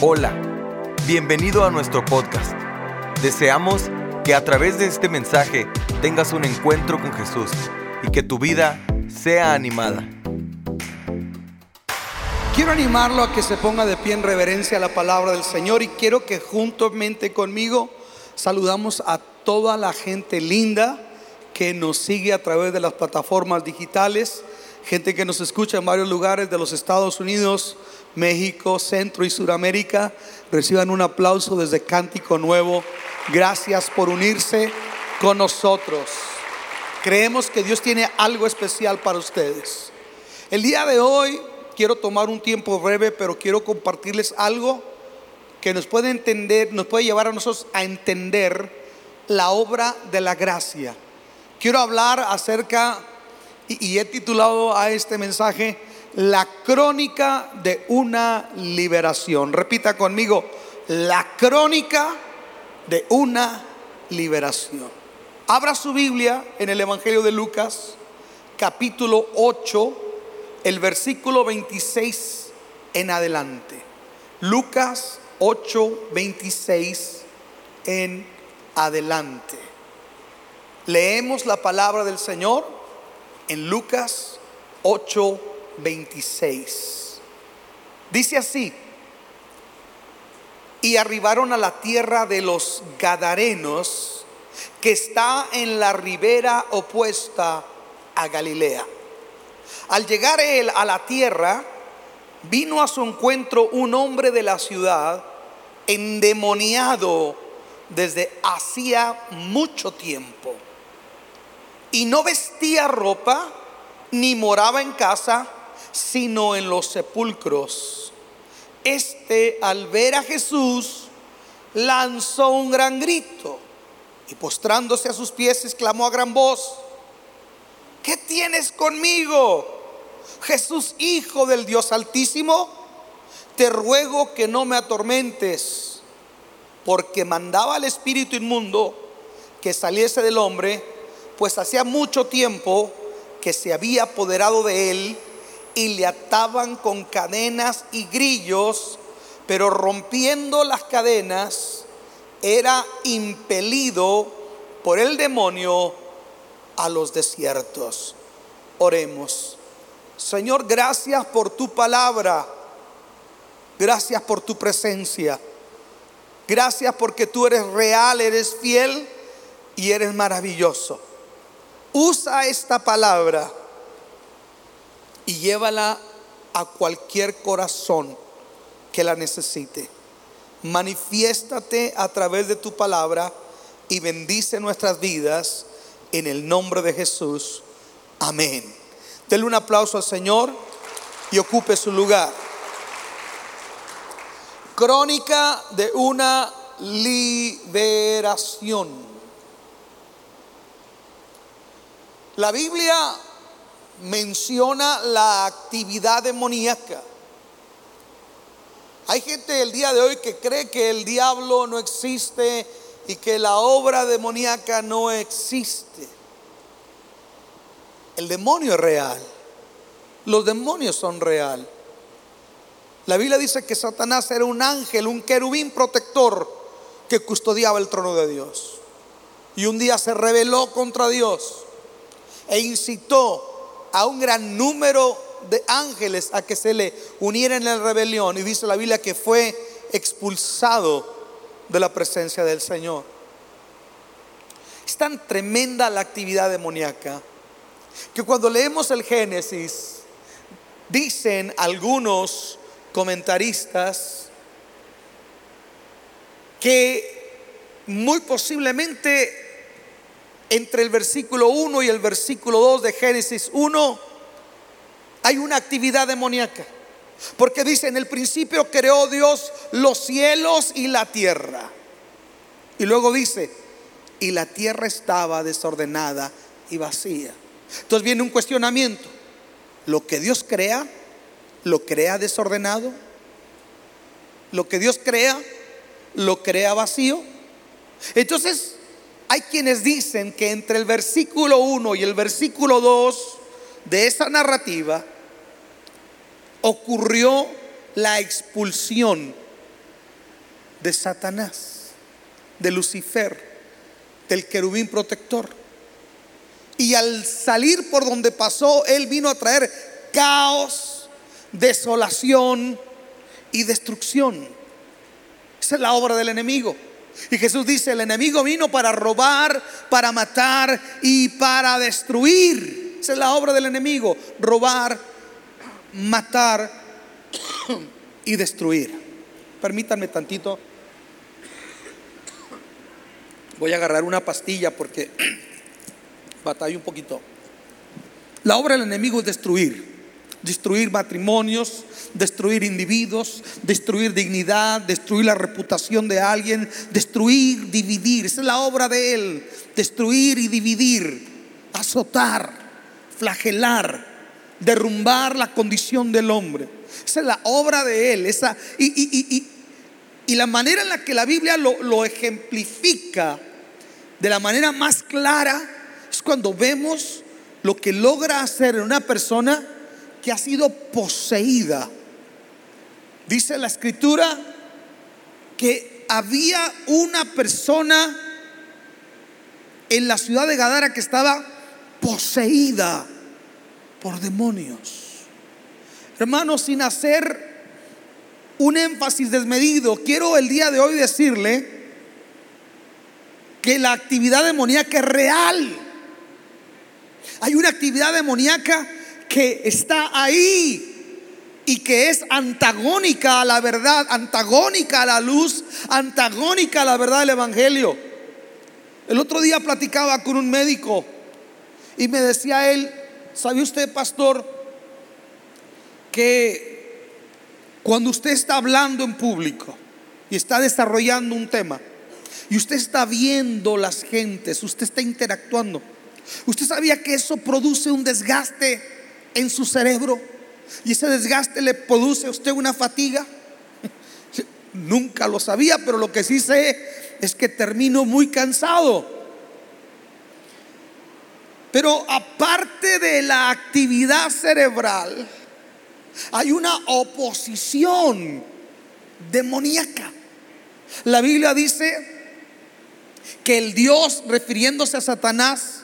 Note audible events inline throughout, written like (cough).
Hola, bienvenido a nuestro podcast. Deseamos que a través de este mensaje tengas un encuentro con Jesús y que tu vida sea animada. Quiero animarlo a que se ponga de pie en reverencia a la palabra del Señor y quiero que juntamente conmigo saludamos a toda la gente linda que nos sigue a través de las plataformas digitales, gente que nos escucha en varios lugares de los Estados Unidos, México, Centro y Suramérica. Reciban un aplauso desde Cántico Nuevo. Gracias por unirse con nosotros. Creemos que Dios tiene algo especial para ustedes. El día de hoy quiero tomar un tiempo breve, pero quiero compartirles algo que nos puede entender, nos puede llevar a nosotros a entender la obra de la gracia. Quiero hablar acerca, y, y he titulado a este mensaje, la crónica de una liberación. Repita conmigo, la crónica de una liberación. Abra su Biblia en el Evangelio de Lucas, capítulo 8, el versículo 26 en adelante. Lucas 8, 26 en adelante. Leemos la palabra del Señor en Lucas 8, 26. Dice así, y arribaron a la tierra de los Gadarenos, que está en la ribera opuesta a Galilea. Al llegar él a la tierra, vino a su encuentro un hombre de la ciudad, endemoniado desde hacía mucho tiempo, y no vestía ropa, ni moraba en casa, sino en los sepulcros. Este, al ver a Jesús, lanzó un gran grito y postrándose a sus pies exclamó a gran voz, ¿qué tienes conmigo? Jesús, Hijo del Dios Altísimo, te ruego que no me atormentes, porque mandaba al espíritu inmundo que saliese del hombre, pues hacía mucho tiempo que se había apoderado de él y le ataban con cadenas y grillos, pero rompiendo las cadenas era impelido por el demonio a los desiertos. Oremos. Señor, gracias por tu palabra. Gracias por tu presencia. Gracias porque tú eres real, eres fiel y eres maravilloso. Usa esta palabra y llévala a cualquier corazón que la necesite. Manifiéstate a través de tu palabra y bendice nuestras vidas en el nombre de Jesús. Amén. Denle un aplauso al Señor y ocupe su lugar. Crónica de una liberación. La Biblia menciona la actividad demoníaca. Hay gente el día de hoy que cree que el diablo no existe y que la obra demoníaca no existe. El demonio es real. Los demonios son real. La Biblia dice que Satanás era un ángel, un querubín protector que custodiaba el trono de Dios. Y un día se rebeló contra Dios e incitó a un gran número de ángeles a que se le unieran en la rebelión. Y dice la Biblia que fue expulsado de la presencia del Señor. Es tan tremenda la actividad demoníaca que cuando leemos el Génesis, dicen algunos comentaristas que muy posiblemente entre el versículo 1 y el versículo 2 de Génesis 1 hay una actividad demoníaca. Porque dice, en el principio creó Dios los cielos y la tierra. Y luego dice, y la tierra estaba desordenada y vacía. Entonces viene un cuestionamiento. Lo que Dios crea, lo crea desordenado. Lo que Dios crea, lo crea vacío. Entonces, hay quienes dicen que entre el versículo 1 y el versículo 2 de esa narrativa ocurrió la expulsión de Satanás, de Lucifer, del querubín protector. Y al salir por donde pasó, él vino a traer caos, desolación y destrucción. Esa es la obra del enemigo. Y Jesús dice, el enemigo vino para robar, para matar y para destruir. Esa es la obra del enemigo, robar, matar y destruir. Permítanme tantito. Voy a agarrar una pastilla porque (clears throat) batalla un poquito. La obra del enemigo es destruir. Destruir matrimonios, destruir individuos, destruir dignidad, destruir la reputación de alguien, destruir, dividir. Esa es la obra de él. Destruir y dividir, azotar, flagelar, derrumbar la condición del hombre. Esa es la obra de él. Esa, y, y, la manera en la que la Biblia lo, lo ejemplifica de la manera más clara es cuando vemos lo que logra hacer en una persona que ha sido poseída. Dice la escritura que había una persona en la ciudad de Gadara que estaba poseída por demonios. Hermanos, sin hacer un énfasis desmedido, quiero el día de hoy decirle que la actividad demoníaca es real. Hay una actividad demoníaca que está ahí y que es antagónica a la verdad, antagónica a la luz, antagónica a la verdad del Evangelio. El otro día platicaba con un médico y me decía él, ¿sabe usted, pastor, que cuando usted está hablando en público y está desarrollando un tema, y usted está viendo las gentes, usted está interactuando. ¿Usted sabía que eso produce un desgaste en su cerebro? Y ese desgaste le produce a usted una fatiga. (laughs) Nunca lo sabía, pero lo que sí sé es que termino muy cansado. Pero aparte de la actividad cerebral, hay una oposición demoníaca. La Biblia dice que el Dios, refiriéndose a Satanás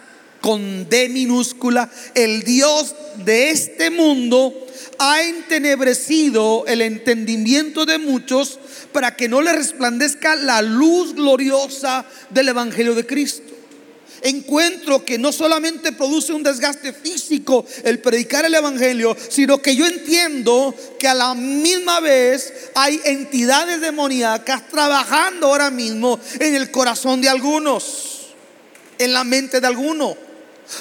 con D minúscula, el Dios de este mundo, ha entenebrecido el entendimiento de muchos para que no le resplandezca la luz gloriosa del Evangelio de Cristo encuentro que no solamente produce un desgaste físico el predicar el Evangelio, sino que yo entiendo que a la misma vez hay entidades demoníacas trabajando ahora mismo en el corazón de algunos, en la mente de algunos.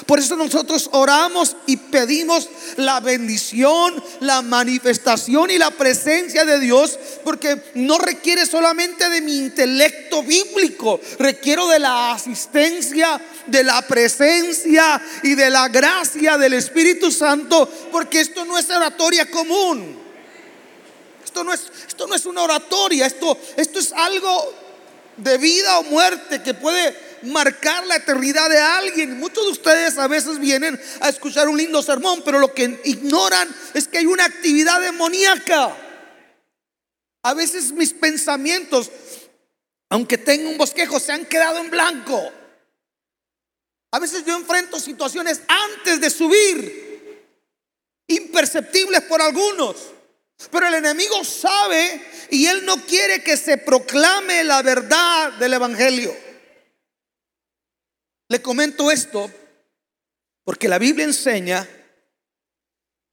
Por eso nosotros oramos y pedimos la bendición, la manifestación y la presencia de Dios, porque no requiere solamente de mi intelecto bíblico, requiero de la asistencia, de la presencia y de la gracia del Espíritu Santo, porque esto no es oratoria común. Esto no es, esto no es una oratoria, esto, esto es algo de vida o muerte que puede marcar la eternidad de alguien. Muchos de ustedes a veces vienen a escuchar un lindo sermón, pero lo que ignoran es que hay una actividad demoníaca. A veces mis pensamientos, aunque tengo un bosquejo, se han quedado en blanco. A veces yo enfrento situaciones antes de subir, imperceptibles por algunos. Pero el enemigo sabe y él no quiere que se proclame la verdad del Evangelio. Le comento esto porque la Biblia enseña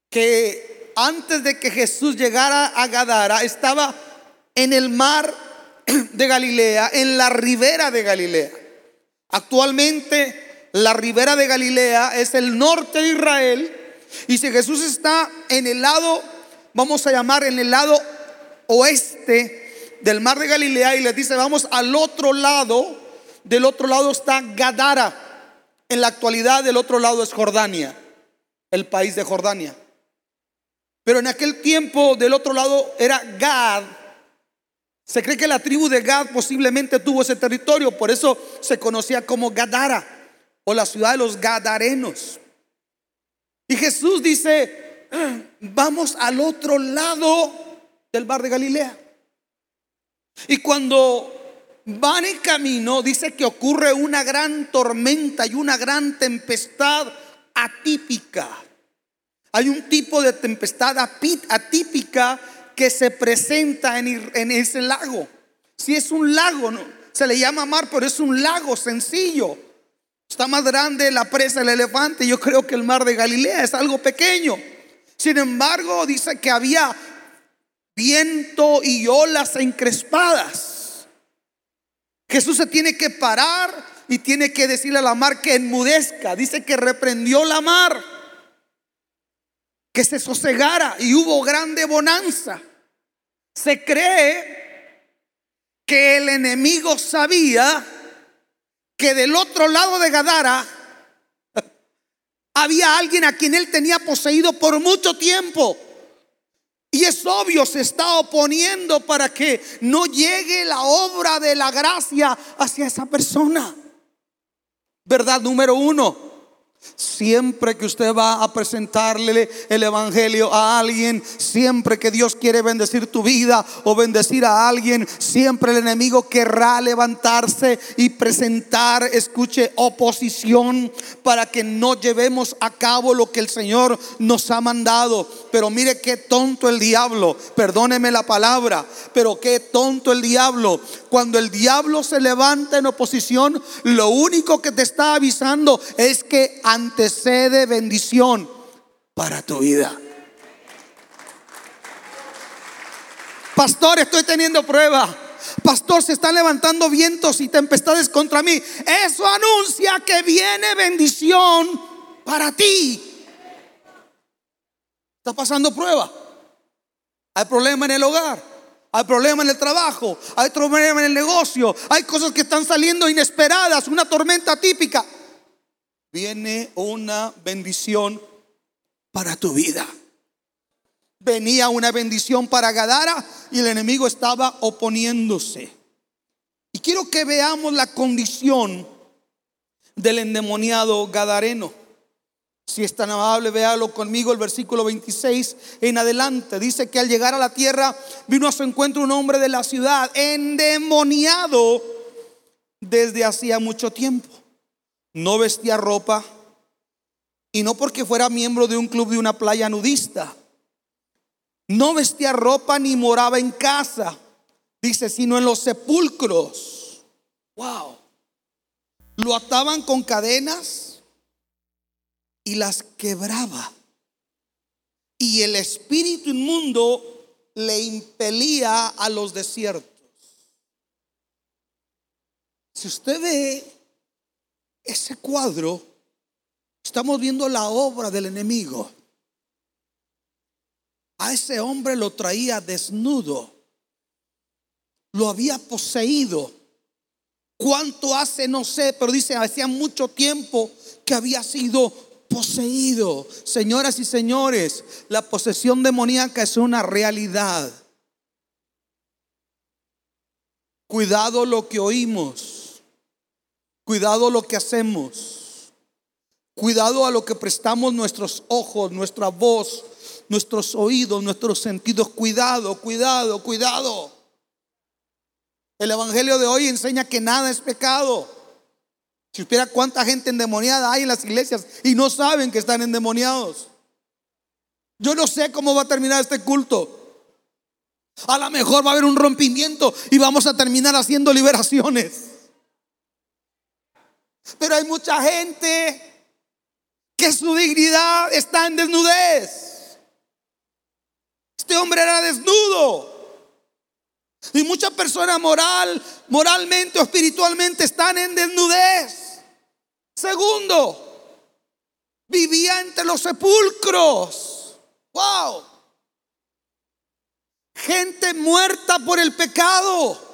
que antes de que Jesús llegara a Gadara estaba en el mar (clears throat) de Galilea, en la ribera de Galilea. Actualmente la ribera de Galilea es el norte de Israel y si Jesús está en el lado, vamos a llamar en el lado oeste del mar de Galilea y le dice, vamos al otro lado, del otro lado está Gadara. En la actualidad del otro lado es Jordania, el país de Jordania. Pero en aquel tiempo del otro lado era Gad. Se cree que la tribu de Gad posiblemente tuvo ese territorio, por eso se conocía como Gadara o la ciudad de los Gadarenos. Y Jesús dice, vamos al otro lado del mar de Galilea. Y cuando van en camino, dice que ocurre una gran tormenta y una gran tempestad atípica. Hay un tipo de tempestad atípica que se presenta en, ese lago. Si es un lago, se le llama mar, pero es un lago sencillo. Está más grande la presa del elefante. Yo creo que el mar de Galilea es algo pequeño. Sin embargo, dice que había viento y olas encrespadas. Jesús se tiene que parar y tiene que decirle a la mar que enmudezca. Dice que reprendió la mar, que se sosegara y hubo grande bonanza. Se cree que el enemigo sabía que del otro lado de Gadara había alguien a quien él tenía poseído por mucho tiempo. Y es obvio, se está oponiendo para que no llegue la obra de la gracia hacia esa persona. Verdad número uno. Siempre que usted va a presentarle el Evangelio a alguien, siempre que Dios quiere bendecir tu vida o bendecir a alguien, siempre el enemigo querrá levantarse y presentar, escuche, oposición para que no llevemos a cabo lo que el Señor nos ha mandado. Pero mire qué tonto el diablo, perdóneme la palabra, pero qué tonto el diablo. Cuando el diablo se levanta en oposición, lo único que te está avisando es que antecede bendición para tu vida. Pastor, estoy teniendo prueba. Pastor, se están levantando vientos y tempestades contra mí. Eso anuncia que viene bendición para ti. Está pasando prueba. Hay problema en el hogar. Hay problema en el trabajo. Hay problema en el negocio. Hay cosas que están saliendo inesperadas. Una tormenta típica viene una bendición para tu vida. Venía una bendición para Gadara y el enemigo estaba oponiéndose. Y quiero que veamos la condición del endemoniado gadareno. Si es tan amable, véalo conmigo el versículo 26 en adelante. Dice que al llegar a la tierra vino a su encuentro un hombre de la ciudad endemoniado desde hacía mucho tiempo no vestía ropa y no porque fuera miembro de un club de una playa nudista. No vestía ropa ni moraba en casa, dice, sino en los sepulcros. Wow. Lo ataban con cadenas y las quebraba. Y el espíritu inmundo le impelía a los desiertos. Si usted ve ese cuadro, estamos viendo la obra del enemigo. A ese hombre lo traía desnudo, lo había poseído. ¿Cuánto hace? No sé, pero dice, hacía mucho tiempo que había sido poseído. Señoras y señores, la posesión demoníaca es una realidad. Cuidado lo que oímos. Cuidado lo que hacemos. Cuidado a lo que prestamos nuestros ojos, nuestra voz, nuestros oídos, nuestros sentidos. Cuidado, cuidado, cuidado. El Evangelio de hoy enseña que nada es pecado. Si supiera cuánta gente endemoniada hay en las iglesias y no saben que están endemoniados. Yo no sé cómo va a terminar este culto. A lo mejor va a haber un rompimiento y vamos a terminar haciendo liberaciones. Pero hay mucha gente que su dignidad está en desnudez. Este hombre era desnudo. Y muchas personas moral, moralmente o espiritualmente están en desnudez. Segundo, vivía entre los sepulcros. Wow. Gente muerta por el pecado.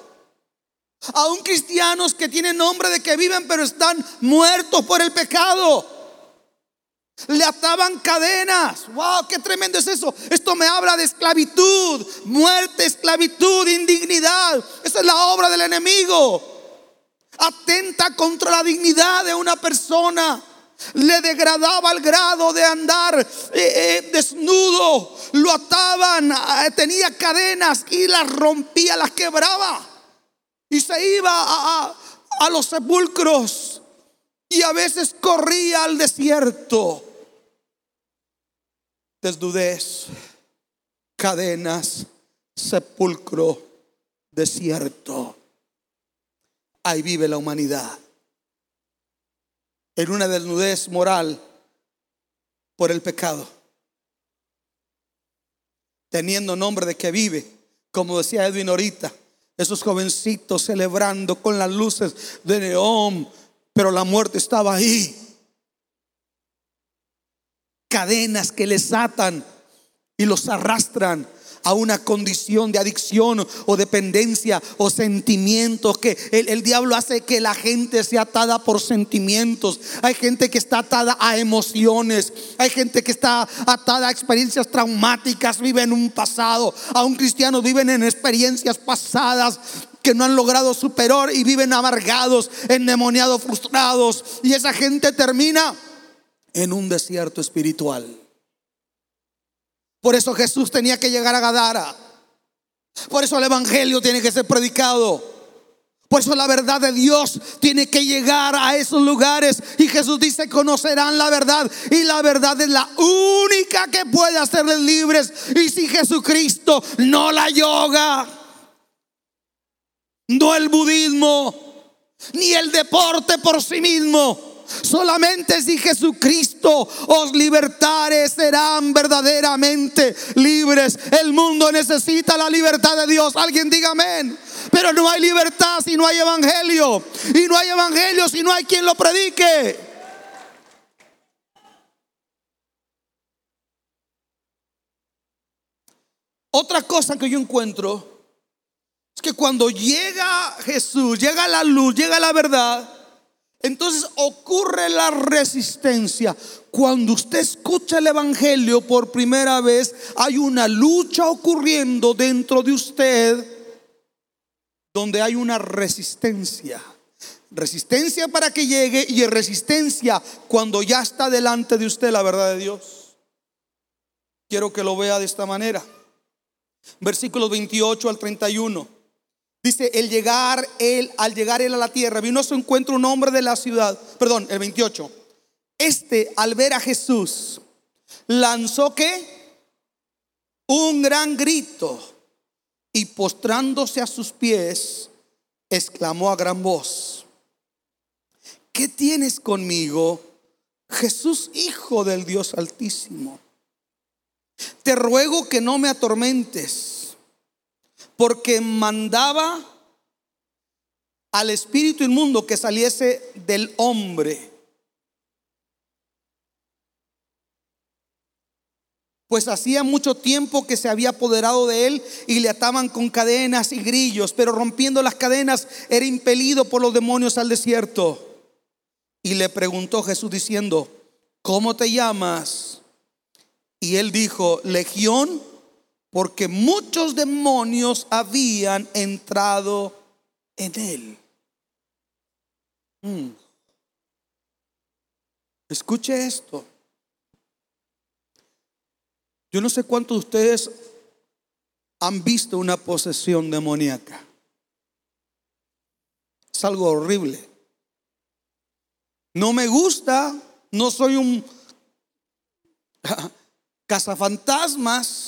Aún cristianos que tienen nombre de que viven pero están muertos por el pecado. Le ataban cadenas. Wow, qué tremendo es eso. Esto me habla de esclavitud, muerte, esclavitud, indignidad. Esa es la obra del enemigo. Atenta contra la dignidad de una persona. Le degradaba al grado de andar eh, eh, desnudo. Lo ataban, eh, tenía cadenas y las rompía, las quebraba. Y se iba a, a los sepulcros y a veces corría al desierto. Desnudez, cadenas, sepulcro, desierto. Ahí vive la humanidad. En una desnudez moral por el pecado. Teniendo nombre de que vive, como decía Edwin ahorita, esos jovencitos celebrando con las luces de neón, pero la muerte estaba ahí. Cadenas que les atan y los arrastran a una condición de adicción o dependencia o sentimientos que el, diablo hace que la gente sea atada por sentimientos. Hay gente que está atada a emociones. Hay gente que está atada a experiencias traumáticas, vive en un pasado. Aún cristianos viven en experiencias pasadas que no han logrado superar y viven amargados, endemoniados, frustrados. Y esa gente termina en un desierto espiritual. Por eso Jesús tenía que llegar a Gadara. Por eso el Evangelio tiene que ser predicado. Por eso la verdad de Dios tiene que llegar a esos lugares. Y Jesús dice, conocerán la verdad. Y la verdad es la única que puede hacerles libres. Y si Jesucristo no la yoga, no el budismo, ni el deporte por sí mismo, Solamente si Jesucristo os libertare serán verdaderamente libres. El mundo necesita la libertad de Dios. Alguien diga amén. Pero no hay libertad si no hay evangelio. Y no hay evangelio si no hay quien lo predique. Otra cosa que yo encuentro es que cuando llega Jesús, llega la luz, llega la verdad, entonces ocurre la resistencia. Cuando usted escucha el Evangelio por primera vez, hay una lucha ocurriendo dentro de usted donde hay una resistencia. Resistencia para que llegue y resistencia cuando ya está delante de usted la verdad de Dios. Quiero que lo vea de esta manera. Versículos 28 al 31. Dice, el llegar él, al llegar él a la tierra, vino a su encuentro un hombre de la ciudad, perdón, el 28. Este, al ver a Jesús, lanzó que un gran grito y postrándose a sus pies, exclamó a gran voz, ¿qué tienes conmigo, Jesús, Hijo del Dios Altísimo? Te ruego que no me atormentes porque mandaba al espíritu inmundo que saliese del hombre. Pues hacía mucho tiempo que se había apoderado de él y le ataban con cadenas y grillos, pero rompiendo las cadenas era impelido por los demonios al desierto. Y le preguntó Jesús diciendo, ¿cómo te llamas? Y él dijo, Legión porque muchos demonios habían entrado en él. Mm. Escuche esto. Yo no sé cuántos de ustedes han visto una posesión demoníaca. Es algo horrible. No me gusta, no soy un (laughs) cazafantasmas,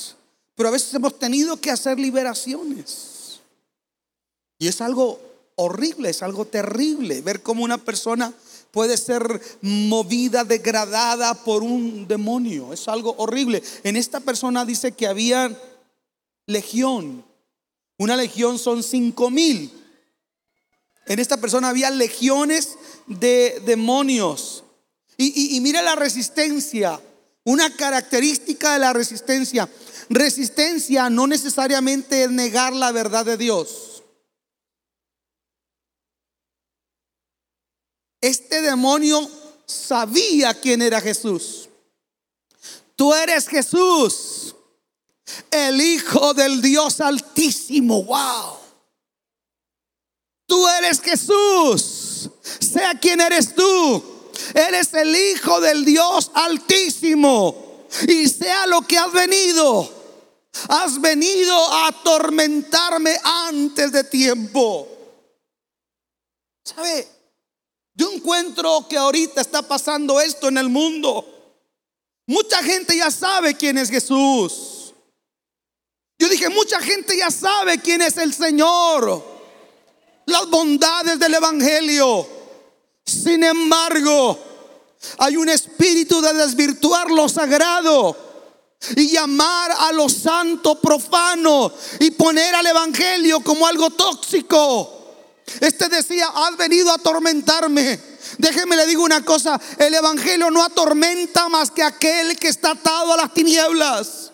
pero a veces hemos tenido que hacer liberaciones. Y es algo horrible, es algo terrible ver cómo una persona puede ser movida, degradada por un demonio. Es algo horrible. En esta persona dice que había legión. Una legión son cinco mil. En esta persona había legiones de demonios. Y, y mira la resistencia. Una característica de la resistencia. Resistencia no necesariamente es negar la verdad de Dios. Este demonio sabía quién era Jesús. Tú eres Jesús, el Hijo del Dios Altísimo. Wow. Tú eres Jesús. Sea quien eres tú. Eres el Hijo del Dios Altísimo. Y sea lo que has venido Has venido a atormentarme antes de tiempo. ¿Sabe? Yo encuentro que ahorita está pasando esto en el mundo. Mucha gente ya sabe quién es Jesús. Yo dije, mucha gente ya sabe quién es el Señor. Las bondades del Evangelio. Sin embargo, hay un espíritu de desvirtuar lo sagrado y llamar a lo santo profano y poner al Evangelio como algo tóxico. Este decía, has venido a atormentarme. Déjeme le digo una cosa, el Evangelio no atormenta más que aquel que está atado a las tinieblas.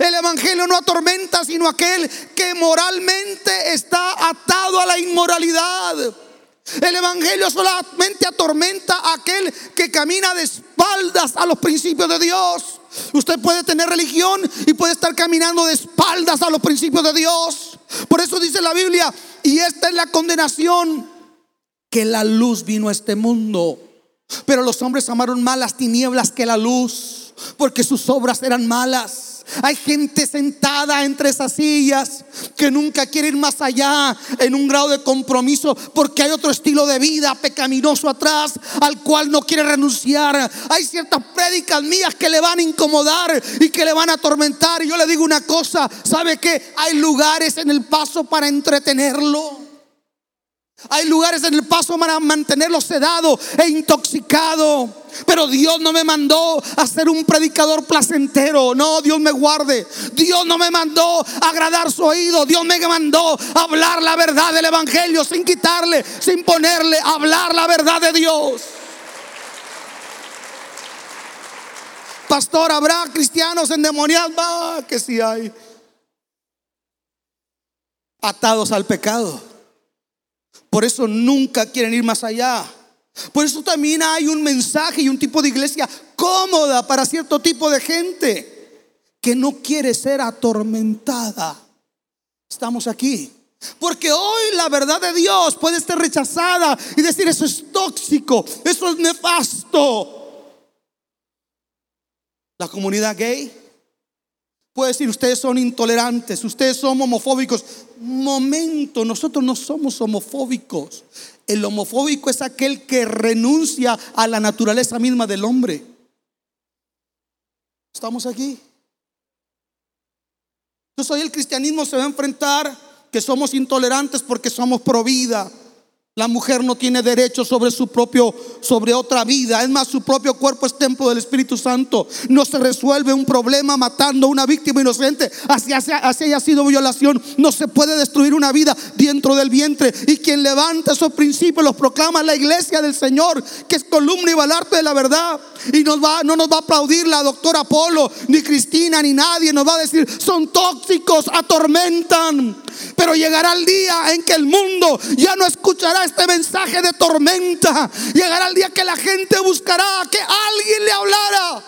El Evangelio no atormenta sino aquel que moralmente está atado a la inmoralidad. El Evangelio solamente atormenta a aquel que camina de espaldas a los principios de Dios. Usted puede tener religión y puede estar caminando de espaldas a los principios de Dios. Por eso dice la Biblia, y esta es la condenación, que la luz vino a este mundo. Pero los hombres amaron más las tinieblas que la luz, porque sus obras eran malas. Hay gente sentada entre esas sillas que nunca quiere ir más allá en un grado de compromiso porque hay otro estilo de vida pecaminoso atrás al cual no quiere renunciar. Hay ciertas prédicas mías que le van a incomodar y que le van a atormentar. Y yo le digo una cosa, ¿sabe que hay lugares en el paso para entretenerlo? Hay lugares en el paso para mantenerlo sedado e intoxicado. Pero Dios no me mandó a ser un predicador placentero. No, Dios me guarde. Dios no me mandó a agradar su oído. Dios me mandó a hablar la verdad del Evangelio sin quitarle, sin ponerle, a hablar la verdad de Dios. Pastor, ¿habrá cristianos endemoniados? Va, que sí hay. Atados al pecado. Por eso nunca quieren ir más allá. Por eso también hay un mensaje y un tipo de iglesia cómoda para cierto tipo de gente que no quiere ser atormentada. Estamos aquí. Porque hoy la verdad de Dios puede ser rechazada y decir eso es tóxico, eso es nefasto. La comunidad gay puede decir ustedes son intolerantes, ustedes son homofóbicos. Momento, nosotros no somos homofóbicos. El homofóbico es aquel que renuncia a la naturaleza misma del hombre. Estamos aquí. Entonces hoy el cristianismo se va a enfrentar que somos intolerantes porque somos pro vida la mujer no tiene derecho sobre su propio, sobre otra vida. Es más, su propio cuerpo es templo del Espíritu Santo. No se resuelve un problema matando a una víctima inocente. Así, haya sido violación. No se puede destruir una vida dentro del vientre. Y quien levanta esos principios los proclama la iglesia del Señor, que es columna y balarte de la verdad. Y nos va, no nos va a aplaudir la doctora Polo, ni Cristina, ni nadie. Nos va a decir, son tóxicos, atormentan. Pero llegará el día en que el mundo ya no escuchará este mensaje de tormenta. Llegará el día que la gente buscará que alguien le hablara.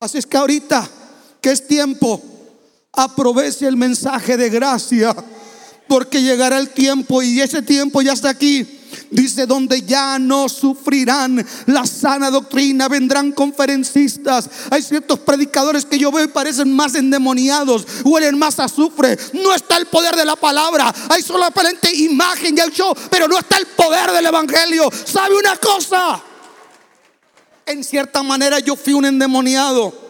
Así es que ahorita que es tiempo, aproveche el mensaje de gracia. Porque llegará el tiempo y ese tiempo ya está aquí Dice, donde ya no sufrirán la sana doctrina, vendrán conferencistas. Hay ciertos predicadores que yo veo y parecen más endemoniados, huelen más a azufre. No está el poder de la palabra, hay solamente imagen y el pero no está el poder del evangelio. ¿Sabe una cosa? En cierta manera yo fui un endemoniado.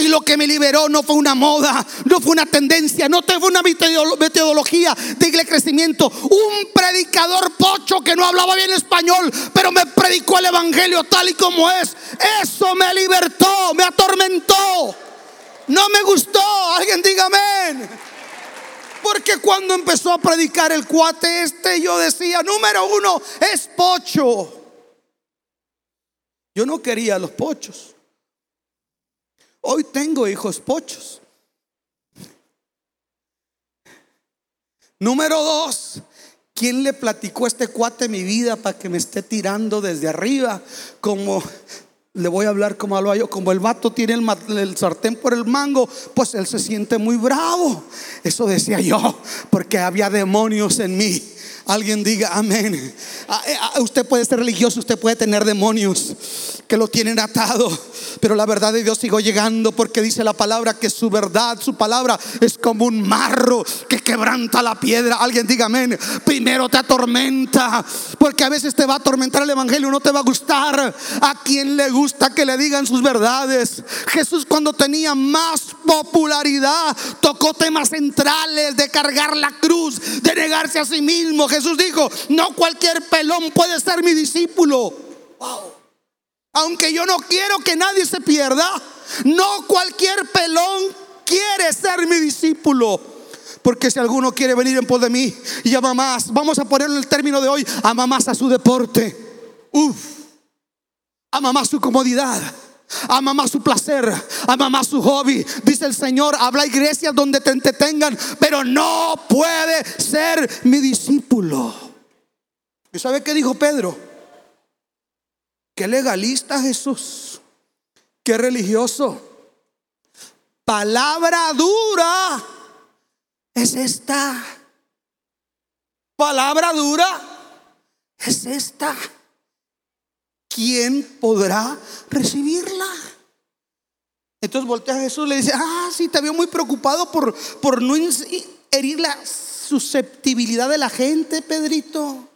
Y lo que me liberó no fue una moda, no fue una tendencia, no fue una metodología de crecimiento. Un predicador pocho que no hablaba bien español, pero me predicó el evangelio tal y como es. Eso me libertó, me atormentó. No me gustó. Alguien diga amén. Porque cuando empezó a predicar el cuate este, yo decía, número uno, es pocho. Yo no quería los pochos. Hoy tengo hijos pochos. Número dos, ¿quién le platicó este cuate mi vida para que me esté tirando desde arriba? Como le voy a hablar como lo yo, como el vato tiene el, sartén por el mango, pues él se siente muy bravo. Eso decía yo, porque había demonios en mí. Alguien diga amén. Ah, eh, ah, usted puede ser religioso, usted puede tener demonios que lo tienen atado. pero la verdad de Dios siguió llegando porque dice la palabra que su verdad, su palabra es como un marro que quebranta la piedra. Alguien diga amén. Primero te atormenta, porque a veces te va a atormentar el evangelio, no te va a gustar. A quien le gusta que le digan sus verdades. Jesús cuando tenía más popularidad tocó temas centrales de cargar la cruz, de negarse a sí mismo. Dijo, no cualquier pelón puede ser mi discípulo. Aunque yo no quiero que nadie se pierda, no cualquier pelón quiere ser mi discípulo. Porque si alguno quiere venir en pos de mí y ama más, vamos a ponerlo en el término de hoy, ama más a su deporte. Uf, ama más su comodidad. Ama más su placer, ama más su hobby. Dice el Señor, habla iglesias donde te entretengan, pero no puede ser mi discípulo. ¿Y sabe qué dijo Pedro? Qué legalista Jesús, qué religioso. Palabra dura es esta. Palabra dura es esta. ¿Quién podrá recibirla? Entonces voltea a Jesús y le dice, ah, sí, te veo muy preocupado por, por no herir la susceptibilidad de la gente, Pedrito.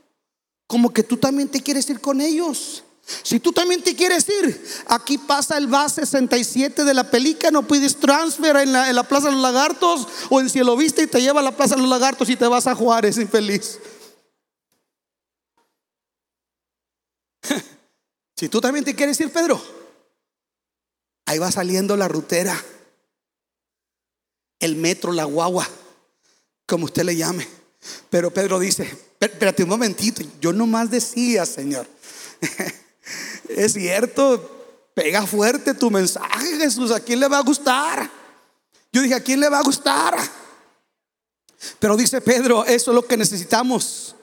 Como que tú también te quieres ir con ellos. Si tú también te quieres ir, aquí pasa el bus 67 de la película, no pides transfer en la, Plaza de los Lagartos o en Cielo Vista y te lleva a la Plaza de los Lagartos y te vas a Juárez infeliz. Tú también te quieres ir, Pedro, ahí va saliendo la rutera, el metro, la guagua, como usted le llame. Pero Pedro dice, espérate un momentito, yo nomás decía, Señor. (laughs) Es cierto, pega fuerte tu mensaje, Jesús. ¿A quién le va a gustar? Yo dije, ¿a quién le va a gustar? Pero dice Pedro, eso es lo que necesitamos.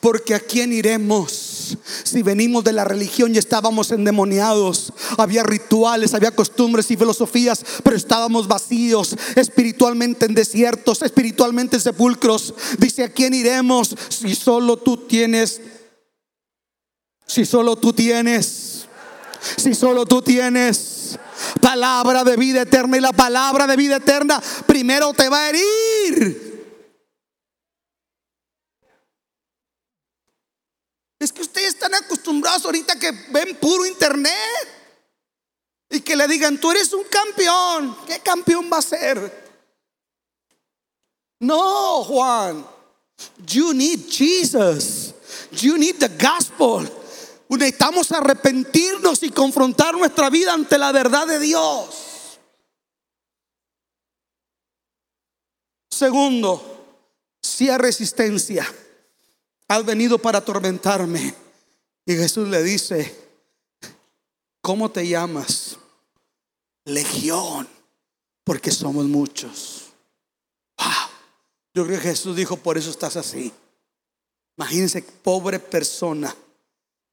Porque a quién iremos si venimos de la religión y estábamos endemoniados. Había rituales, había costumbres y filosofías, pero estábamos vacíos, espiritualmente en desiertos, espiritualmente en sepulcros. Dice, ¿a quién iremos si solo tú tienes si solo tú tienes, si solo tú tienes palabra de vida eterna y la palabra de vida eterna primero te va a herir. Es que ustedes están acostumbrados ahorita que ven puro internet y que le digan, tú eres un campeón. ¿Qué campeón va a ser? No, Juan. You need Jesus. You need the gospel. Necesitamos arrepentirnos y confrontar nuestra vida ante la verdad de Dios. Segundo, si hay resistencia, has venido para atormentarme. Y Jesús le dice, ¿cómo te llamas? Legión, porque somos muchos. Yo creo que Jesús dijo, por eso estás así. Imagínense, pobre persona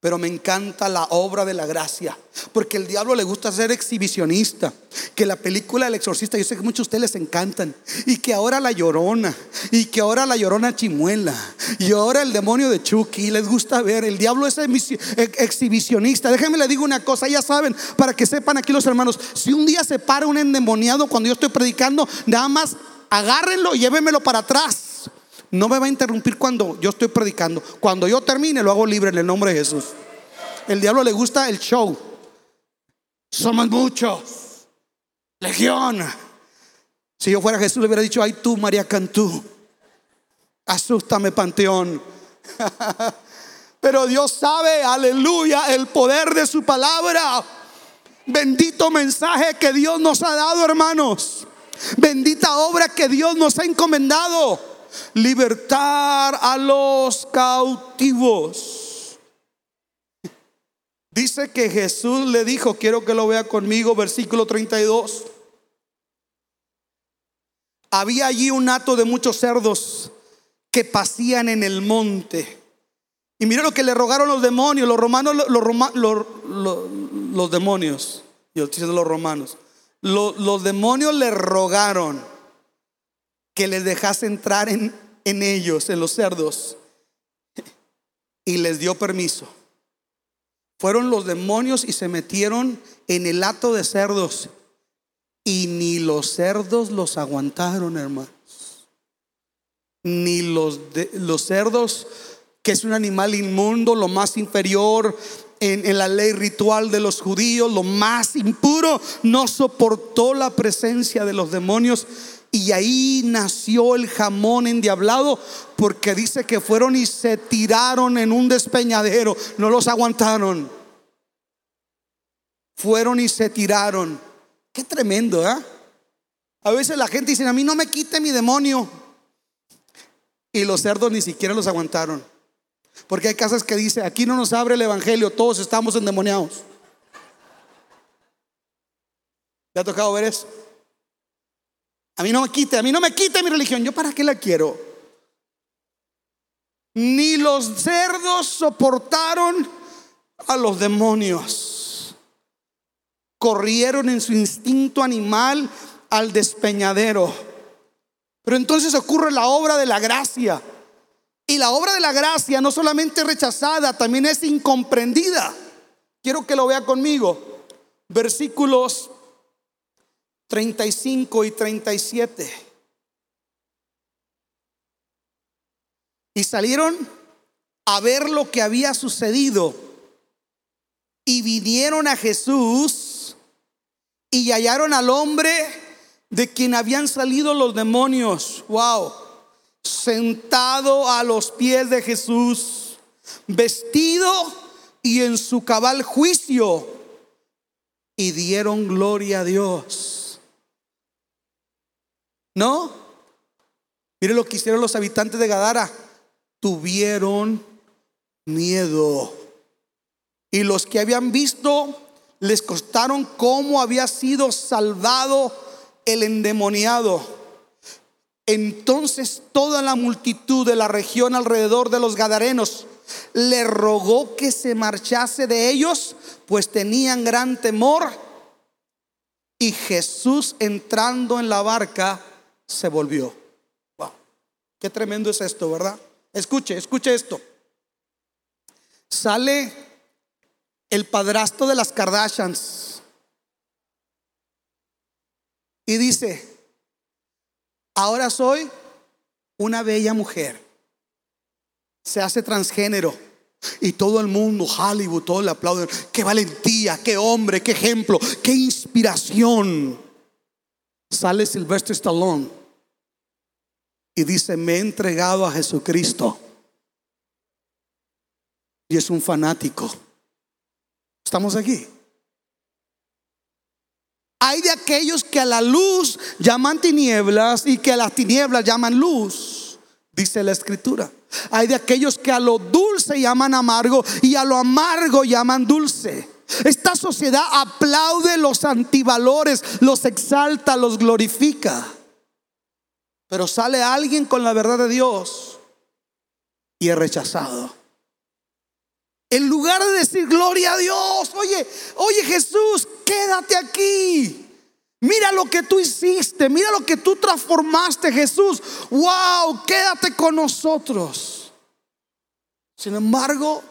pero me encanta la obra de la gracia. Porque el diablo le gusta ser exhibicionista. Que la película El Exorcista, yo sé que muchos de ustedes les encantan. Y que ahora la llorona. Y que ahora la llorona chimuela. Y ahora el demonio de Chucky. Les gusta ver. El diablo es exhibicionista. Déjenme le digo una cosa. Ya saben, para que sepan aquí los hermanos. Si un día se para un endemoniado cuando yo estoy predicando, nada más agárrenlo y llévenmelo para atrás no me va a interrumpir cuando yo estoy predicando. Cuando yo termine, lo hago libre en el nombre de Jesús. El diablo le gusta el show. Somos muchos. Legión. Si yo fuera Jesús, le hubiera dicho, ay tú, María Cantú. Asústame, Panteón. (laughs) Pero Dios sabe, aleluya, el poder de su palabra. Bendito mensaje que Dios nos ha dado, hermanos. Bendita obra que Dios nos ha encomendado libertar a los cautivos. Dice que Jesús le dijo, quiero que lo vea conmigo, versículo 32. Había allí un hato de muchos cerdos que pasían en el monte. Y mire lo que le rogaron los demonios, los romanos, los, los, demonios, yo estoy diciendo los romanos, los demonios le rogaron que les dejase entrar en, en ellos, en los cerdos. Y les dio permiso. fueron los demonios y se metieron en el hato de cerdos. Y ni los cerdos los aguantaron, hermanos. Ni los, los cerdos, que es un animal inmundo, lo más inferior en la ley ritual de los judíos, lo más impuro, no soportó la presencia de los demonios y ahí nació el jamón endiablado, porque dice que fueron y se tiraron en un despeñadero, no los aguantaron. Fueron y se tiraron. Qué tremendo, ¿eh? A veces la gente dice, a mí no me quite mi demonio. Y los cerdos ni siquiera los aguantaron. Porque hay casas que dice, aquí no nos abre el evangelio, todos estamos endemoniados. ¿Te ha tocado ver eso? A mí no me quite, a mí no me quite mi religión. ¿Yo para qué la quiero? Ni los cerdos soportaron a los demonios. Corrieron en su instinto animal al despeñadero. Pero entonces ocurre la obra de la gracia. Y la obra de la gracia no solamente es rechazada, también es incomprendida. Quiero que lo vea conmigo. Versículos 35 y 37. Y salieron a ver lo que había sucedido. Y vinieron a Jesús y hallaron al hombre de quien habían salido los demonios. Wow. Sentado a los pies de Jesús, vestido y en su cabal juicio. Y dieron gloria a Dios. No. Mire lo que hicieron los habitantes de Gadara. Tuvieron miedo. Y los que habían visto les contaron cómo había sido salvado el endemoniado. Entonces toda la multitud de la región alrededor de los Gadarenos le rogó que se marchase de ellos, pues tenían gran temor. Y Jesús entrando en la barca, se volvió. Wow. Qué tremendo es esto, ¿verdad? Escuche, escuche esto. Sale el padrastro de las Kardashians y dice, ahora soy una bella mujer. Se hace transgénero. Y todo el mundo, Hollywood, todo le aplauden. Qué valentía, qué hombre, qué ejemplo, qué inspiración. Sale Sylvester Stallone y dice, me he entregado a Jesucristo. Y es un fanático. ¿Estamos aquí? Hay de aquellos que a la luz llaman tinieblas y que a las tinieblas llaman luz, dice la escritura. Hay de aquellos que a lo dulce llaman amargo y a lo amargo llaman dulce. Esta sociedad aplaude los antivalores, los exalta, los glorifica. Pero sale alguien con la verdad de Dios y es rechazado. En lugar de decir gloria a Dios, oye, oye Jesús, quédate aquí. Mira lo que tú hiciste, mira lo que tú transformaste, Jesús. Wow, quédate con nosotros. Sin embargo,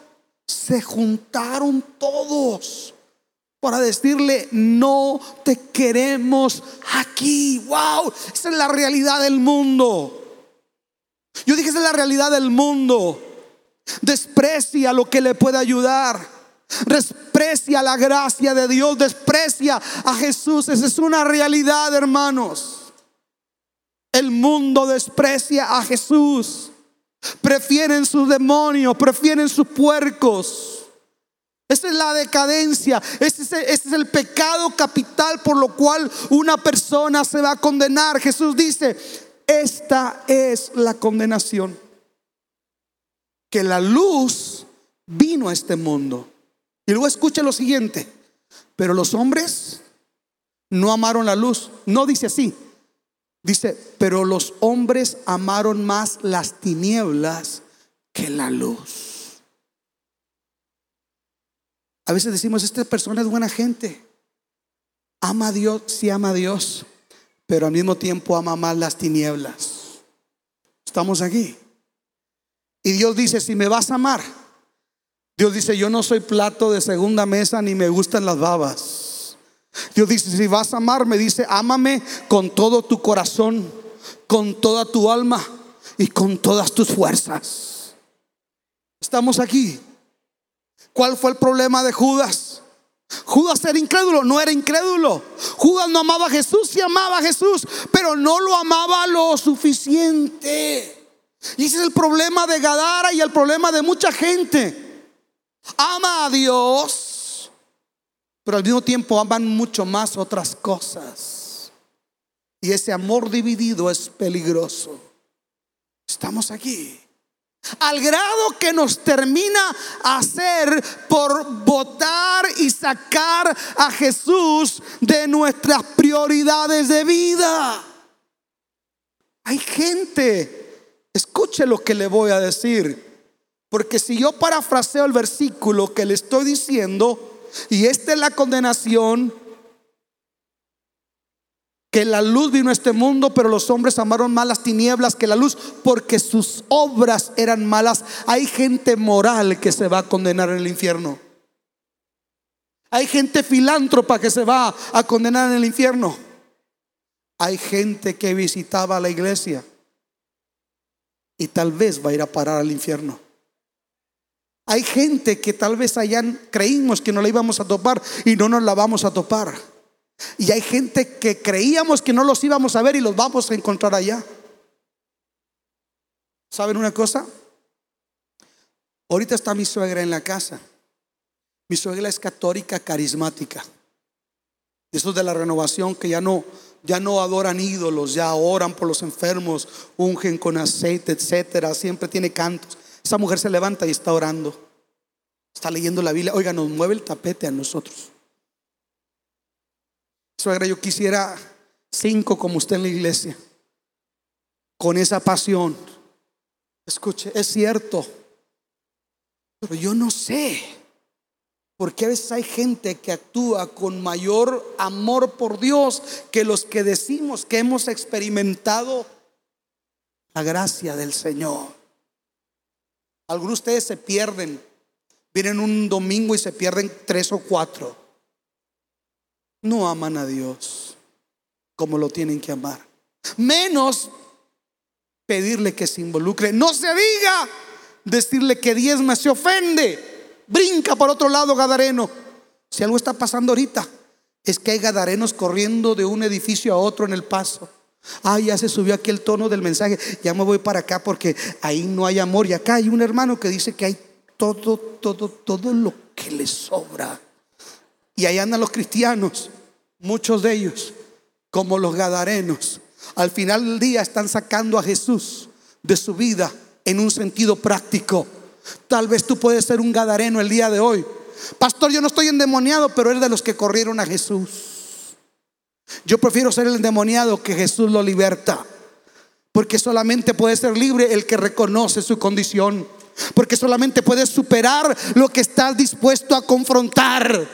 se juntaron todos para decirle, no te queremos aquí. Wow, esa es la realidad del mundo. Yo dije, esa es la realidad del mundo. Desprecia lo que le puede ayudar. Desprecia la gracia de Dios. Desprecia a Jesús. Esa es una realidad, hermanos. El mundo desprecia a Jesús. Prefieren sus demonios, prefieren sus puercos. Esa es la decadencia. Ese es, el pecado capital por lo cual una persona se va a condenar. Jesús dice, esta es la condenación. Que la luz vino a este mundo. Y luego escucha lo siguiente. Pero los hombres no amaron la luz. No dice así. Dice, pero los hombres amaron más las tinieblas que la luz. A veces decimos, esta persona es buena gente. Ama a Dios, sí ama a Dios, pero al mismo tiempo ama más las tinieblas. Estamos aquí. Y Dios dice, si me vas a amar, Dios dice, yo no soy plato de segunda mesa ni me gustan las babas. Dios dice, si vas a amarme, dice, ámame con todo tu corazón, con toda tu alma y con todas tus fuerzas. Estamos aquí. ¿Cuál fue el problema de Judas? Judas era incrédulo, no era incrédulo. Judas no amaba a Jesús, sí amaba a Jesús, pero no lo amaba lo suficiente. Y ese es el problema de Gadara y el problema de mucha gente. Ama a Dios, pero al mismo tiempo aman mucho más otras cosas. Y ese amor dividido es peligroso. Estamos aquí. Al grado que nos termina hacer por votar y sacar a Jesús de nuestras prioridades de vida. Hay gente, escuche lo que le voy a decir, porque si yo parafraseo el versículo que le estoy diciendo, y esta es la condenación, que la luz vino a este mundo, pero los hombres amaron más las tinieblas que la luz, porque sus obras eran malas. Hay gente moral que se va a condenar en el infierno. Hay gente filántropa que se va a condenar en el infierno. Hay gente que visitaba la iglesia y tal vez va a ir a parar al infierno. Hay gente que tal vez hayan creímos que no la íbamos a topar y no nos la vamos a topar. Y hay gente que creíamos que no los íbamos a ver y los vamos a encontrar allá. ¿Saben una cosa? Ahorita está mi suegra en la casa. Mi suegra es católica carismática. Eso de la renovación que ya no ya no adoran ídolos, ya oran por los enfermos, ungen con aceite, etcétera, siempre tiene cantos. Esa mujer se levanta y está orando. Está leyendo la Biblia. Oiga, nos mueve el tapete a nosotros. Suegra, yo quisiera cinco como usted en la iglesia, con esa pasión. Escuche, es cierto, pero yo no sé, porque a veces hay gente que actúa con mayor amor por Dios que los que decimos que hemos experimentado la gracia del Señor. Algunos de ustedes se pierden, vienen un domingo y se pierden tres o cuatro no aman a Dios como lo tienen que amar. Menos pedirle que se involucre. No se diga decirle que diezma se ofende. Brinca por otro lado, Gadareno. Si algo está pasando ahorita, es que hay Gadarenos corriendo de un edificio a otro en el paso. Ah, ya se subió aquí el tono del mensaje. Ya me voy para acá porque ahí no hay amor. Y acá hay un hermano que dice que hay todo, todo, todo lo que le sobra. Y ahí andan los cristianos, muchos de ellos, como los gadarenos. Al final del día están sacando a Jesús de su vida en un sentido práctico. Tal vez tú puedes ser un gadareno el día de hoy. Pastor, yo no estoy endemoniado, pero eres de los que corrieron a Jesús. Yo prefiero ser el endemoniado que Jesús lo liberta. Porque solamente puede ser libre el que reconoce su condición. Porque solamente puedes superar lo que estás dispuesto a confrontar.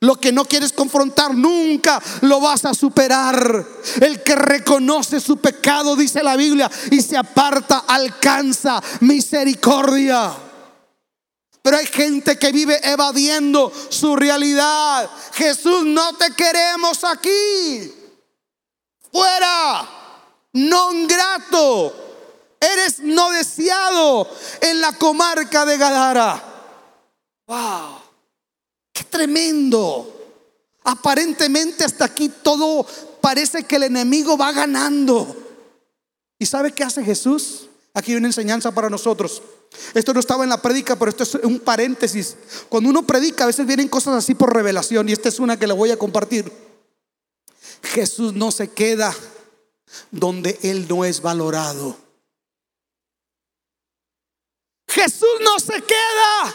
Lo que no quieres confrontar nunca lo vas a superar. El que reconoce su pecado, dice la Biblia, y se aparta, alcanza misericordia. Pero hay gente que vive evadiendo su realidad. Jesús, no te queremos aquí. Fuera. Non grato. Eres no deseado en la comarca de Gadara. Wow. Qué tremendo. Aparentemente hasta aquí todo parece que el enemigo va ganando. ¿Y sabe qué hace Jesús? Aquí hay una enseñanza para nosotros. Esto no estaba en la prédica, pero esto es un paréntesis. Cuando uno predica, a veces vienen cosas así por revelación, y esta es una que le voy a compartir. Jesús no se queda donde Él no es valorado. Jesús no se queda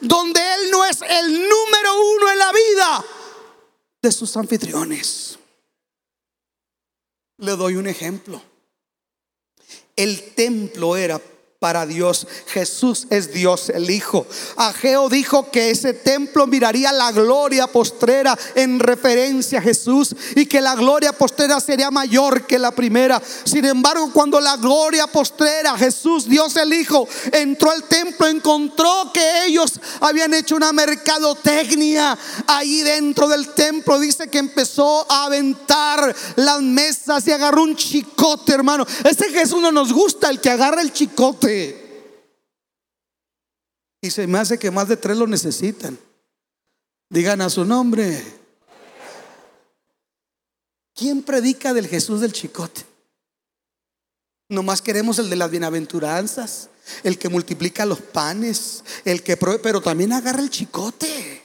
donde Él no es el número uno en la vida de sus anfitriones. Le doy un ejemplo. El templo era para Dios. Jesús es Dios el Hijo. Ageo dijo que ese templo miraría la gloria postrera en referencia a Jesús y que la gloria postrera sería mayor que la primera. Sin embargo, cuando la gloria postrera, Jesús, Dios el Hijo, entró al templo, encontró que ellos habían hecho una mercadotecnia ahí dentro del templo. Dice que empezó a aventar las mesas y agarró un chicote, hermano. Ese Jesús no nos gusta, el que agarra el chicote. Y se me hace que más de tres lo necesitan. Digan a su nombre. ¿Quién predica del Jesús del chicote? Nomás queremos el de las bienaventuranzas, el que multiplica los panes, el que provee, pero también agarra el chicote.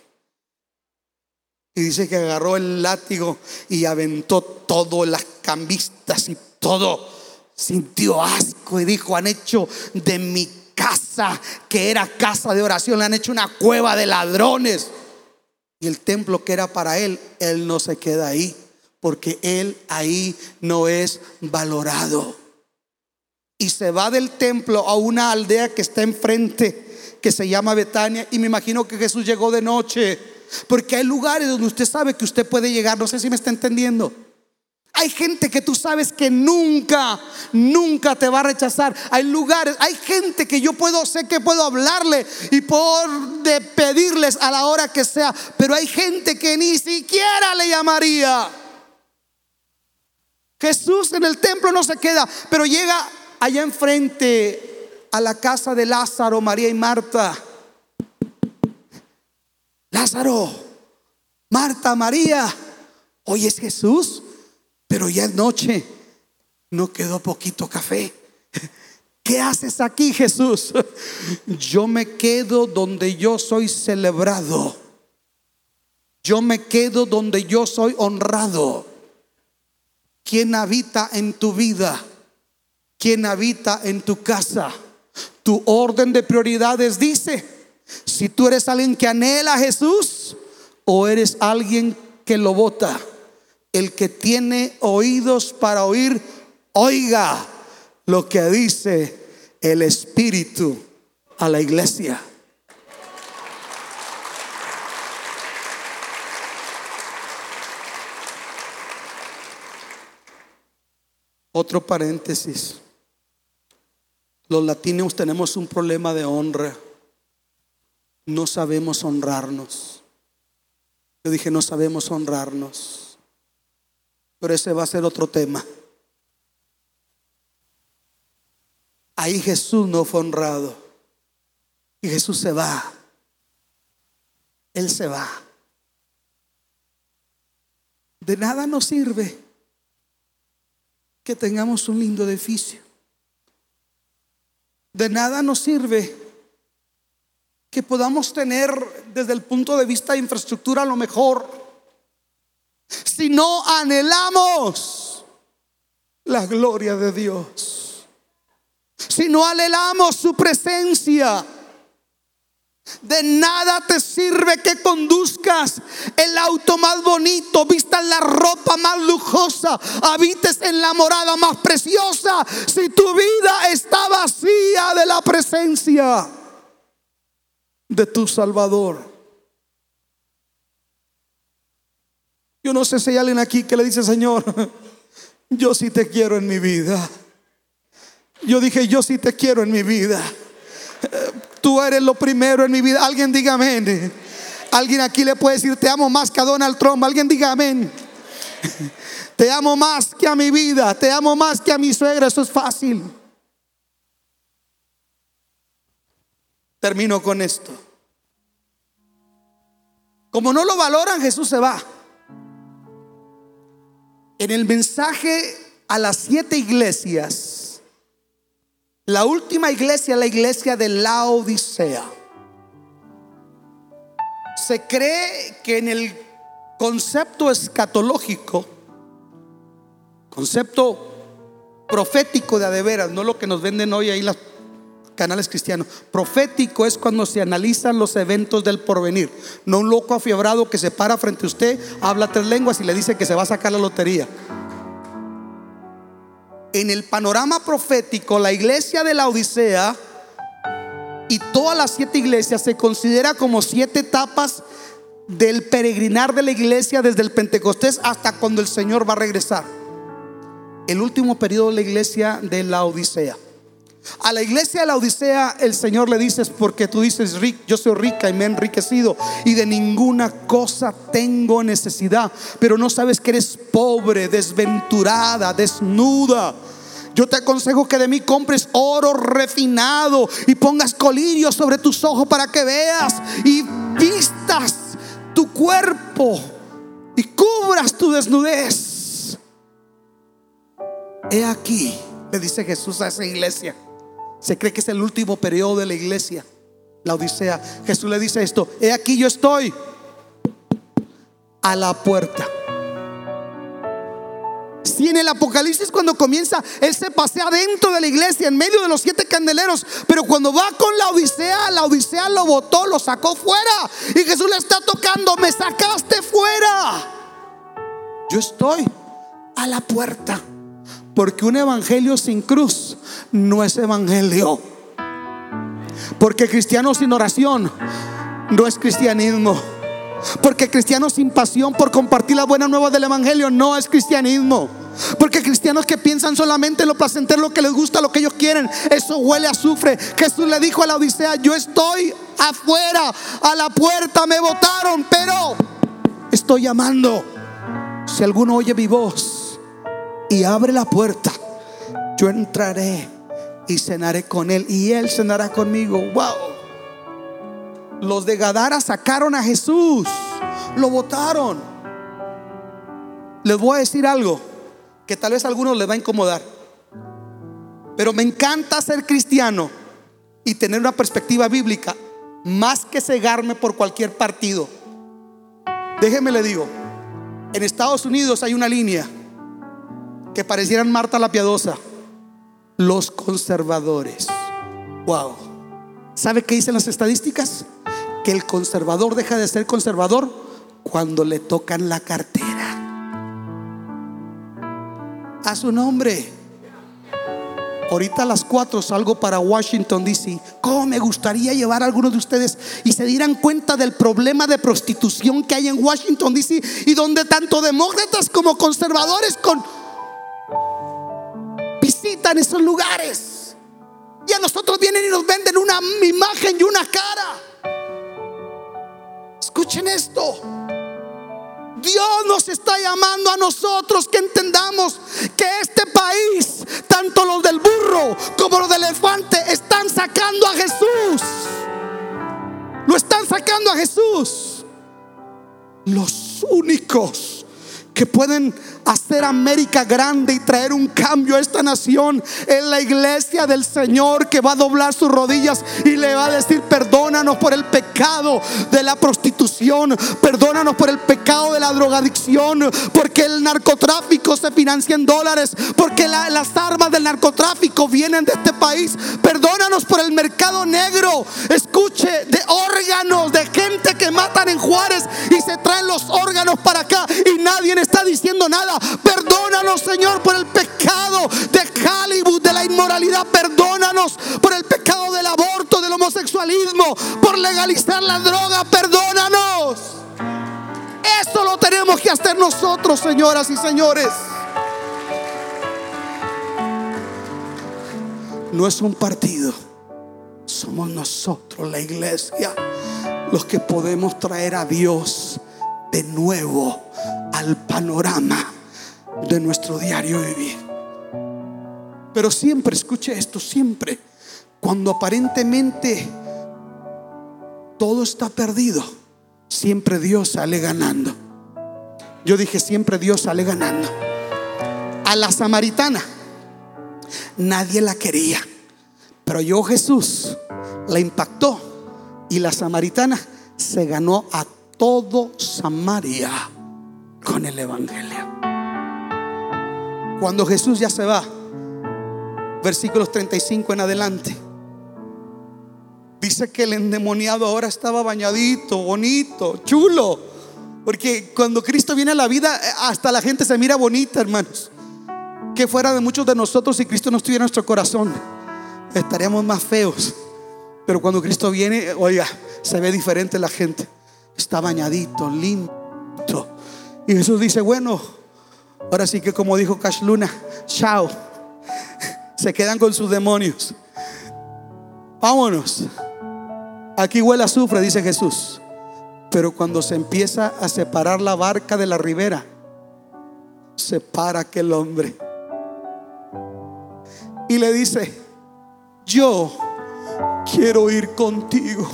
Y dice que agarró el látigo y aventó todo, las cambistas y todo sintió asco y dijo, han hecho de mi casa, que era casa de oración, le han hecho una cueva de ladrones. Y el templo que era para él, él no se queda ahí, porque él ahí no es valorado. Y se va del templo a una aldea que está enfrente, que se llama Betania, y me imagino que Jesús llegó de noche, porque hay lugares donde usted sabe que usted puede llegar, no sé si me está entendiendo. Hay gente que tú sabes que nunca, nunca te va a rechazar. Hay lugares, hay gente que yo puedo, sé que puedo hablarle y por de pedirles a la hora que sea, pero hay gente que ni siquiera le llamaría. Jesús en el templo no se queda, pero llega allá enfrente a la casa de Lázaro, María y Marta. Lázaro, Marta, María, hoy es Jesús. Pero ya es noche, no quedó poquito café. (laughs) ¿Qué haces aquí, Jesús? (laughs) Yo me quedo donde yo soy celebrado. Yo me quedo donde yo soy honrado. ¿Quién habita en tu vida? ¿Quién habita en tu casa? Tu orden de prioridades dice, si tú eres alguien que anhela a Jesús o eres alguien que lo vota. El que tiene oídos para oír, oiga lo que dice el Espíritu a la iglesia. Otro paréntesis. Los latinos tenemos un problema de honra. No sabemos honrarnos. Yo dije, no sabemos honrarnos. Pero ese va a ser otro tema. Ahí Jesús no fue honrado. Y Jesús se va. Él se va. De nada nos sirve que tengamos un lindo edificio. De nada nos sirve que podamos tener desde el punto de vista de infraestructura lo mejor si no anhelamos la gloria de Dios. Si no anhelamos su presencia. De nada te sirve que conduzcas el auto más bonito, vistas la ropa más lujosa, habites en la morada más preciosa, si tu vida está vacía de la presencia de tu Salvador. Yo no sé si hay alguien aquí que le dice, Señor, yo sí te quiero en mi vida. Yo dije, yo sí te quiero en mi vida. Tú eres lo primero en mi vida. Alguien diga amén. Alguien aquí le puede decir, te amo más que a Donald Trump. Alguien diga amén. Te amo más que a mi vida. Te amo más que a mi suegra. Eso es fácil. Termino con esto. Como no lo valoran, Jesús se va. En el mensaje a las siete iglesias, la última iglesia, la iglesia de la Odisea, se cree que en el concepto escatológico, concepto profético de adeveras, no lo que nos venden hoy ahí las canales cristianos. Profético es cuando se analizan los eventos del porvenir. No un loco afiebrado que se para frente a usted, habla tres lenguas y le dice que se va a sacar la lotería. en el panorama profético, la iglesia de la Odisea y todas las siete iglesias se considera como siete etapas del peregrinar de la iglesia desde el Pentecostés hasta cuando el Señor va a regresar. El último periodo de la iglesia de la Odisea. A la iglesia de la Odisea el Señor le dice, porque tú dices, yo soy rica y me he enriquecido y de ninguna cosa tengo necesidad, pero no sabes que eres pobre, desventurada, desnuda. Yo te aconsejo que de mí compres oro refinado y pongas colirios sobre tus ojos para que veas y vistas tu cuerpo y cubras tu desnudez. He aquí, le dice Jesús a esa iglesia. Se cree que es el último periodo de la iglesia, la Odisea. Jesús le dice esto, he aquí yo estoy a la puerta. Si en el Apocalipsis cuando comienza, Él se pasea dentro de la iglesia, en medio de los siete candeleros, pero cuando va con la Odisea, la Odisea lo botó, lo sacó fuera. Y Jesús le está tocando, me sacaste fuera. Yo estoy a la puerta. Porque un evangelio sin cruz no es evangelio. Porque cristiano sin oración no es cristianismo. Porque cristiano sin pasión por compartir la buena nueva del evangelio no es cristianismo. Porque cristianos que piensan solamente en lo placentero, lo que les gusta, lo que ellos quieren, eso huele a azufre. Jesús le dijo a la Odisea, yo estoy afuera, a la puerta me votaron, pero estoy llamando. Si alguno oye mi voz y abre la puerta, yo entraré y cenaré con él y él cenará conmigo. Wow. Los de Gadara sacaron a Jesús, lo votaron. Les voy a decir algo que tal vez a algunos les va a incomodar. Pero me encanta ser cristiano y tener una perspectiva bíblica más que cegarme por cualquier partido. Déjeme le digo, en Estados Unidos hay una línea que parecieran Marta la piadosa, los conservadores. Wow. ¿Sabe qué dicen las estadísticas? Que el conservador deja de ser conservador cuando le tocan la cartera. A su nombre. Ahorita a las 4 salgo para Washington, D.C. ¿Cómo me gustaría llevar a algunos de ustedes y se dieran cuenta del problema de prostitución que hay en Washington, D.C. y donde tanto demócratas como conservadores con visitan esos lugares. Y a nosotros vienen y nos venden una imagen y una cara. Escuchen esto. Dios nos está llamando a nosotros que entendamos que este país, tanto los del burro como los del elefante, están sacando a Jesús. Lo están sacando a Jesús. Los únicos que pueden hacer América grande y traer un cambio a esta nación. En la iglesia del Señor que va a doblar sus rodillas y le va a decir perdónanos por el pecado de la prostitución, perdónanos por el pecado de la drogadicción, porque el narcotráfico se financia en dólares, porque las armas del narcotráfico vienen de este país, perdónanos por el mercado negro, escuche, de órganos, de gente que matan en Juárez y se traen los órganos para acá y nadie está diciendo nada. Perdónanos, Señor, por el pecado de Hollywood, de la inmoralidad. Perdónanos por el pecado del aborto, del homosexualismo, por legalizar la droga. Perdónanos. Esto lo tenemos que hacer nosotros, señoras y señores. No es un partido, somos nosotros, la iglesia, los que podemos traer a Dios de nuevo al panorama de nuestro diario vivir. Pero siempre, escuche esto, siempre, cuando aparentemente todo está perdido, siempre Dios sale ganando. Yo dije, siempre Dios sale ganando. A la samaritana, nadie la quería, pero yo Jesús la impactó y la samaritana se ganó a todo Samaria con el Evangelio. Cuando Jesús ya se va, versículos 35 en adelante, dice que el endemoniado ahora estaba bañadito, bonito, chulo. Porque cuando Cristo viene a la vida, hasta la gente se mira bonita, hermanos. que fuera de muchos de nosotros si Cristo no estuviera en nuestro corazón. Estaríamos más feos. Pero cuando Cristo viene, oiga, se ve diferente la gente. Está bañadito, limpio. Y Jesús dice, bueno, ahora sí que como dijo Cash Luna, chao. Se quedan con sus demonios. Vámonos. Aquí huele azufre, dice Jesús. Pero cuando se empieza a separar la barca de la ribera, se para aquel hombre. Y le dice, yo quiero ir contigo.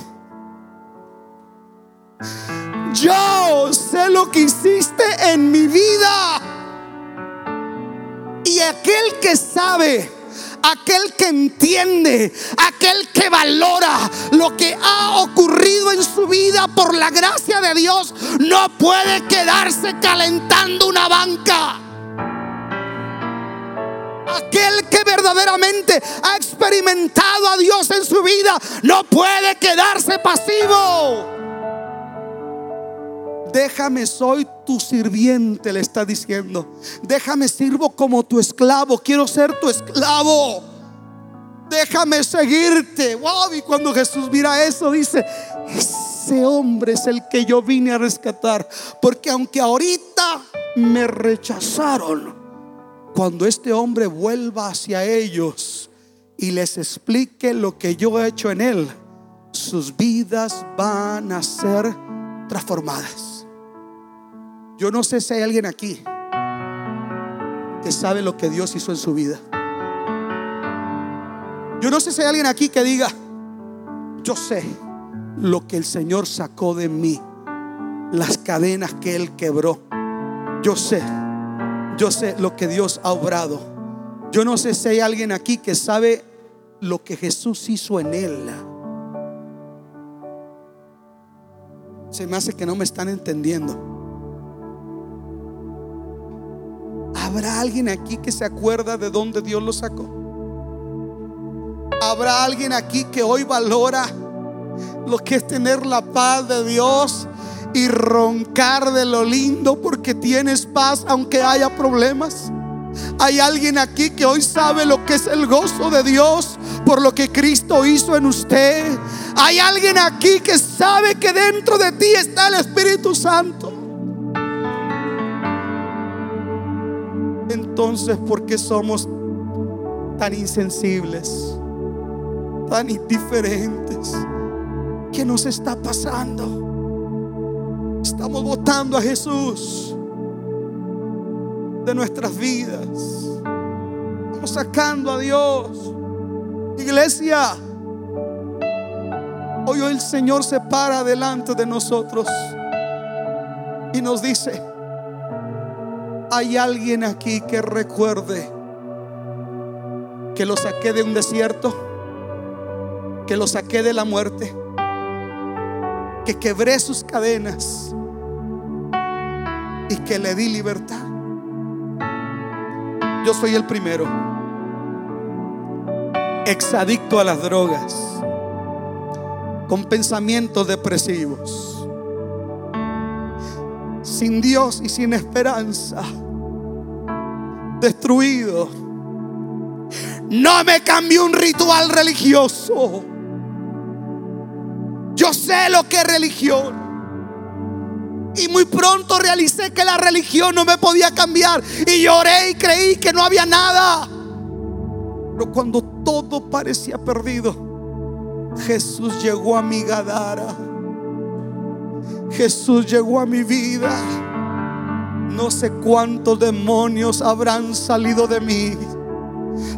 Yo sé lo que hiciste en mi vida. Aquel que sabe, aquel que entiende, aquel que valora lo que ha ocurrido en su vida por la gracia de Dios, no puede quedarse calentando una banca. Aquel que verdaderamente ha experimentado a Dios en su vida no puede quedarse pasivo. Déjame, soy tu sirviente, le está diciendo. Déjame, sirvo como tu esclavo. Quiero ser tu esclavo. Déjame seguirte. Wow, y cuando Jesús mira eso, dice: Ese hombre es el que yo vine a rescatar. Porque aunque ahorita me rechazaron, cuando este hombre vuelva hacia ellos y les explique lo que yo he hecho en él, sus vidas van a ser transformadas. Yo no sé si hay alguien aquí que sabe lo que Dios hizo en su vida. Yo no sé si hay alguien aquí que diga, yo sé lo que el Señor sacó de mí, las cadenas que Él quebró. Yo sé, yo sé lo que Dios ha obrado. Yo no sé si hay alguien aquí que sabe lo que Jesús hizo en Él. Se me hace que no me están entendiendo. ¿Habrá alguien aquí que se acuerda de dónde Dios lo sacó? ¿Habrá alguien aquí que hoy valora lo que es tener la paz de Dios y roncar de lo lindo porque tienes paz aunque haya problemas? Hay alguien aquí que hoy sabe lo que es el gozo de Dios por lo que Cristo hizo en usted. Hay alguien aquí que sabe que dentro de ti está el Espíritu Santo. Entonces por qué somos tan insensibles, tan indiferentes? ¿Qué nos está pasando? Estamos votando a Jesús de nuestras vidas. Estamos sacando a Dios. Iglesia, hoy el Señor se para delante de nosotros y nos dice, hay alguien aquí que recuerde que lo saqué de un desierto, que lo saqué de la muerte, que quebré sus cadenas y que le di libertad. Yo soy el primero, exadicto a las drogas, con pensamientos depresivos sin Dios y sin esperanza, destruido. No me cambió un ritual religioso. Yo sé lo que es religión. Y muy pronto realicé que la religión no me podía cambiar. Y lloré y creí que no había nada. Pero cuando todo parecía perdido, Jesús llegó a mi Gadara. Jesús llegó a mi vida. No sé cuántos demonios habrán salido de mí.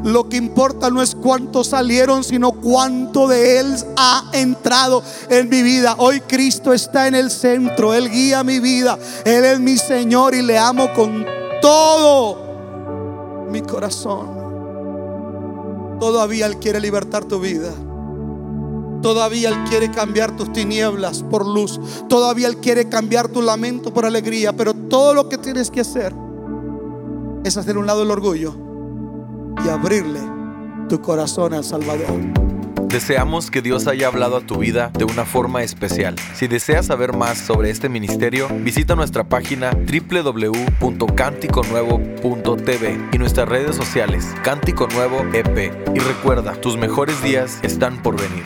Lo que importa no es cuántos salieron, sino cuánto de Él ha entrado en mi vida. Hoy Cristo está en el centro. Él guía mi vida. Él es mi Señor y le amo con todo mi corazón. Todavía Él quiere libertar tu vida. Todavía Él quiere cambiar tus tinieblas por luz. Todavía Él quiere cambiar tu lamento por alegría. Pero todo lo que tienes que hacer es hacer un lado el orgullo y abrirle tu corazón al Salvador. Deseamos que Dios haya hablado a tu vida de una forma especial. Si deseas saber más sobre este ministerio, visita nuestra página www.canticonuevo.tv y nuestras redes sociales Cántico Nuevo EP. Y recuerda, tus mejores días están por venir.